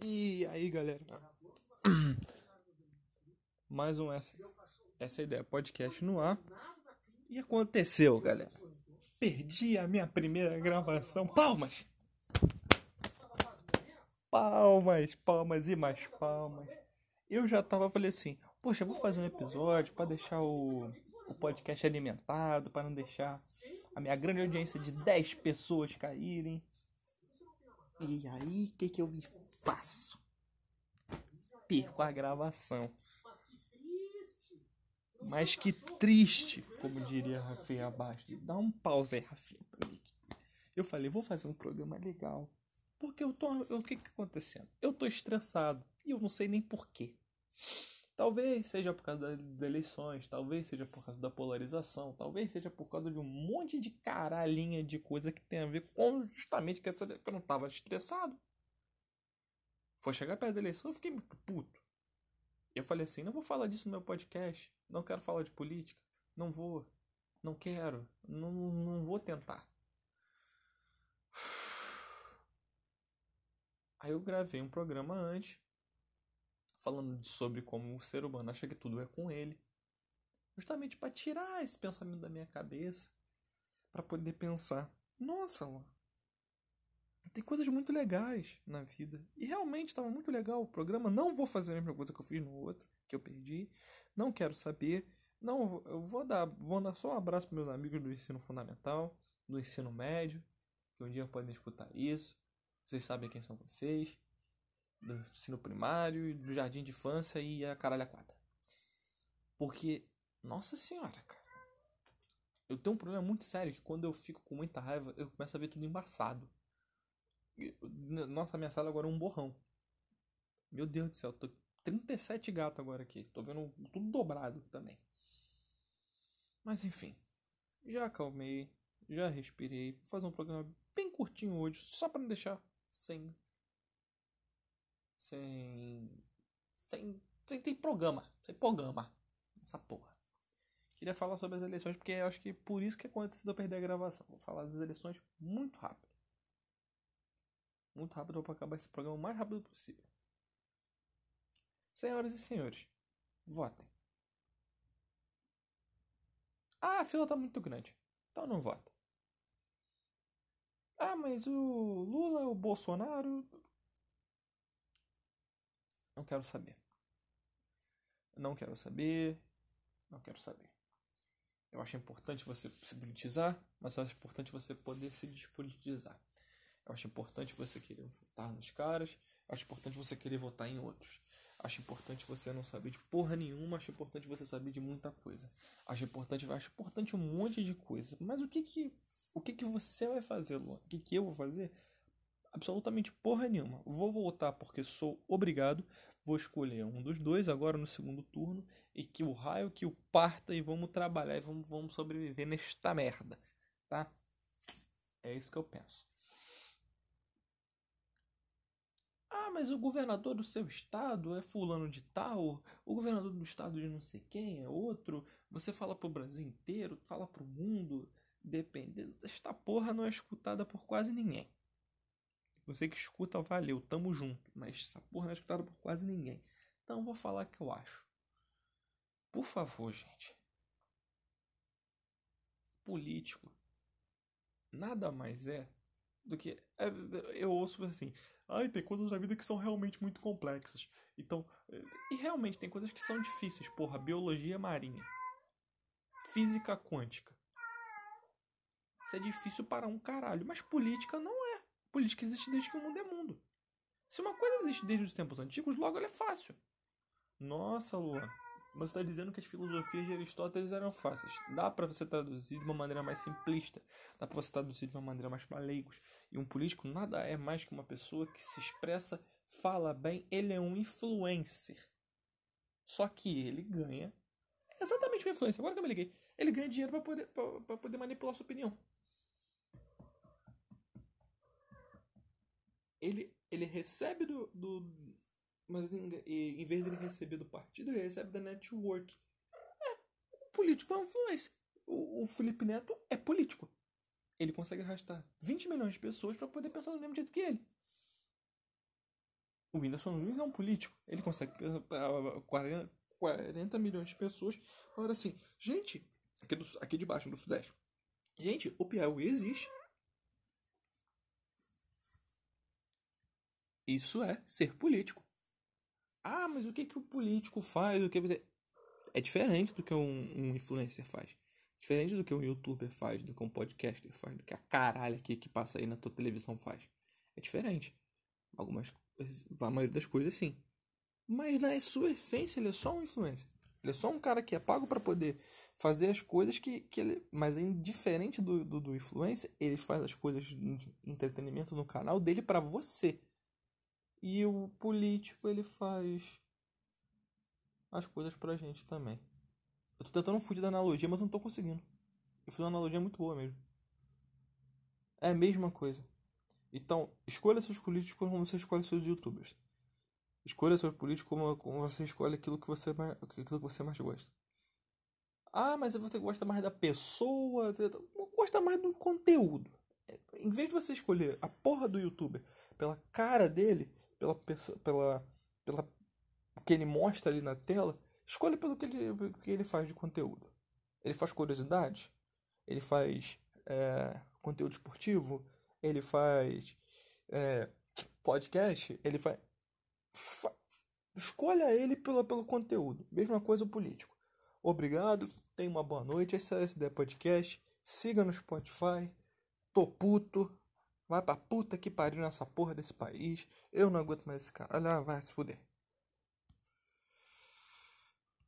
E aí, galera? Mais um essa, essa ideia, podcast no ar. E aconteceu, galera. Perdi a minha primeira gravação. Palmas! Palmas, palmas e mais palmas. Eu já tava, falei assim, poxa, vou fazer um episódio para deixar o, o podcast alimentado, para não deixar a minha grande audiência de 10 pessoas caírem. E aí, o que que eu faço? Perco a gravação. Mas que triste, como diria Rafinha Bastos. Dá um pause aí, Rafinha. Eu falei, vou fazer um programa legal. Porque eu tô. O que que tá acontecendo? Eu tô estressado. E eu não sei nem porquê. Talvez seja por causa das eleições, talvez seja por causa da polarização, talvez seja por causa de um monte de caralhinha de coisa que tem a ver com justamente que eu não tava estressado. Foi chegar perto da eleição, eu fiquei muito puto. Eu falei assim: não vou falar disso no meu podcast, não quero falar de política, não vou, não quero, não, não vou tentar. Aí eu gravei um programa antes falando sobre como o ser humano acha que tudo é com ele, justamente para tirar esse pensamento da minha cabeça, para poder pensar, nossa, tem coisas muito legais na vida. E realmente estava muito legal o programa. Não vou fazer a mesma coisa que eu fiz no outro, que eu perdi. Não quero saber. Não, eu vou dar, vou dar só um abraço para meus amigos do ensino fundamental, do ensino médio, que um dia podem escutar isso. Vocês sabem quem são vocês do ensino primário, do jardim de infância e a caralho a quadra. Porque, nossa senhora, cara. Eu tenho um problema muito sério que quando eu fico com muita raiva, eu começo a ver tudo embaçado. Nossa, minha sala agora é um borrão. Meu Deus do céu, tô 37 gatos agora aqui. Tô vendo tudo dobrado também. Mas enfim, já acalmei, já respirei. Vou fazer um programa bem curtinho hoje, só para não deixar sem sem. sem. sem ter programa. Sem programa. Essa porra. Queria falar sobre as eleições porque eu acho que por isso que aconteceu eu perder a gravação. Vou falar das eleições muito rápido. Muito rápido para acabar esse programa o mais rápido possível. Senhoras e senhores, votem. Ah, a fila tá muito grande. Então não vota. Ah, mas o Lula, o Bolsonaro. Não quero saber. Não quero saber. Não quero saber. Eu acho importante você se politizar, mas eu acho importante você poder se despolitizar. Eu acho importante você querer votar nos caras. Acho importante você querer votar em outros. Acho importante você não saber de porra nenhuma. Acho importante você saber de muita coisa. Acho importante, acho importante um monte de coisa. Mas o que que, o que que você vai fazer, Luan? O que que eu vou fazer? absolutamente porra nenhuma. Vou voltar porque sou obrigado. Vou escolher um dos dois agora no segundo turno. E que o raio que o parta e vamos trabalhar e vamos, vamos sobreviver nesta merda. Tá? É isso que eu penso. Ah, mas o governador do seu estado é fulano de tal, o governador do estado de não sei quem é outro. Você fala pro Brasil inteiro, fala pro mundo, dependendo. Esta porra não é escutada por quase ninguém. Você que escuta, valeu, tamo junto. Mas essa porra não é escutada por quase ninguém. Então vou falar o que eu acho. Por favor, gente. Político nada mais é do que. É, eu ouço assim. Ai, tem coisas na vida que são realmente muito complexas. Então. E realmente tem coisas que são difíceis. Porra, biologia marinha. Física quântica. Isso é difícil para um caralho. Mas política não é. Política existe desde que o mundo é mundo. Se uma coisa existe desde os tempos antigos, logo ela é fácil. Nossa, Luan, você está dizendo que as filosofias de Aristóteles eram fáceis. Dá para você traduzir de uma maneira mais simplista. Dá para você traduzir de uma maneira mais para leigos. E um político nada é mais que uma pessoa que se expressa, fala bem, ele é um influencer. Só que ele ganha exatamente uma influência. Agora que eu me liguei. Ele ganha dinheiro para poder, poder manipular sua opinião. ele, ele recebe do, do. Mas em vez de ele receber do partido, ele recebe da network. É, o político é influência. O, o Felipe Neto é político. Ele consegue arrastar 20 milhões de pessoas para poder pensar do mesmo jeito que ele. O Whindersson Nunes é um político. Ele consegue 40, 40 milhões de pessoas falar assim, gente, aqui, do, aqui de baixo, do Sudeste. Gente, o Piauí existe. Isso é ser político. Ah, mas o que, que o político faz? O que é diferente do que um, um influencer faz. Diferente do que um youtuber faz, do que um podcaster faz, do que a caralho aqui que passa aí na tua televisão faz. É diferente. Algumas a maioria das coisas sim. Mas na sua essência ele é só um influencer. Ele é só um cara que é pago para poder fazer as coisas que, que ele. Mas é diferente do, do, do influencer, ele faz as coisas de entretenimento no canal dele para você. E o político ele faz as coisas pra gente também. Eu tô tentando fugir da analogia, mas não tô conseguindo. Eu fiz uma analogia muito boa mesmo. É a mesma coisa. Então, escolha seus políticos como você escolhe seus youtubers. Escolha seus políticos como, como você escolhe aquilo que você, mais, aquilo que você mais gosta. Ah, mas você gosta mais da pessoa, gosta mais do conteúdo. Em vez de você escolher a porra do youtuber pela cara dele, pela pela pela que ele mostra ali na tela, escolha pelo que ele, que ele faz de conteúdo. Ele faz curiosidade, ele faz é, conteúdo esportivo, ele faz é, podcast, ele faz. Fa... Escolha ele pelo, pelo conteúdo. Mesma coisa o político. Obrigado, tenha uma boa noite. Esse é o SD Podcast. Siga no Spotify. Tô puto. Vai pra puta que pariu nessa porra desse país. Eu não aguento mais esse cara. Olha, vai se fuder.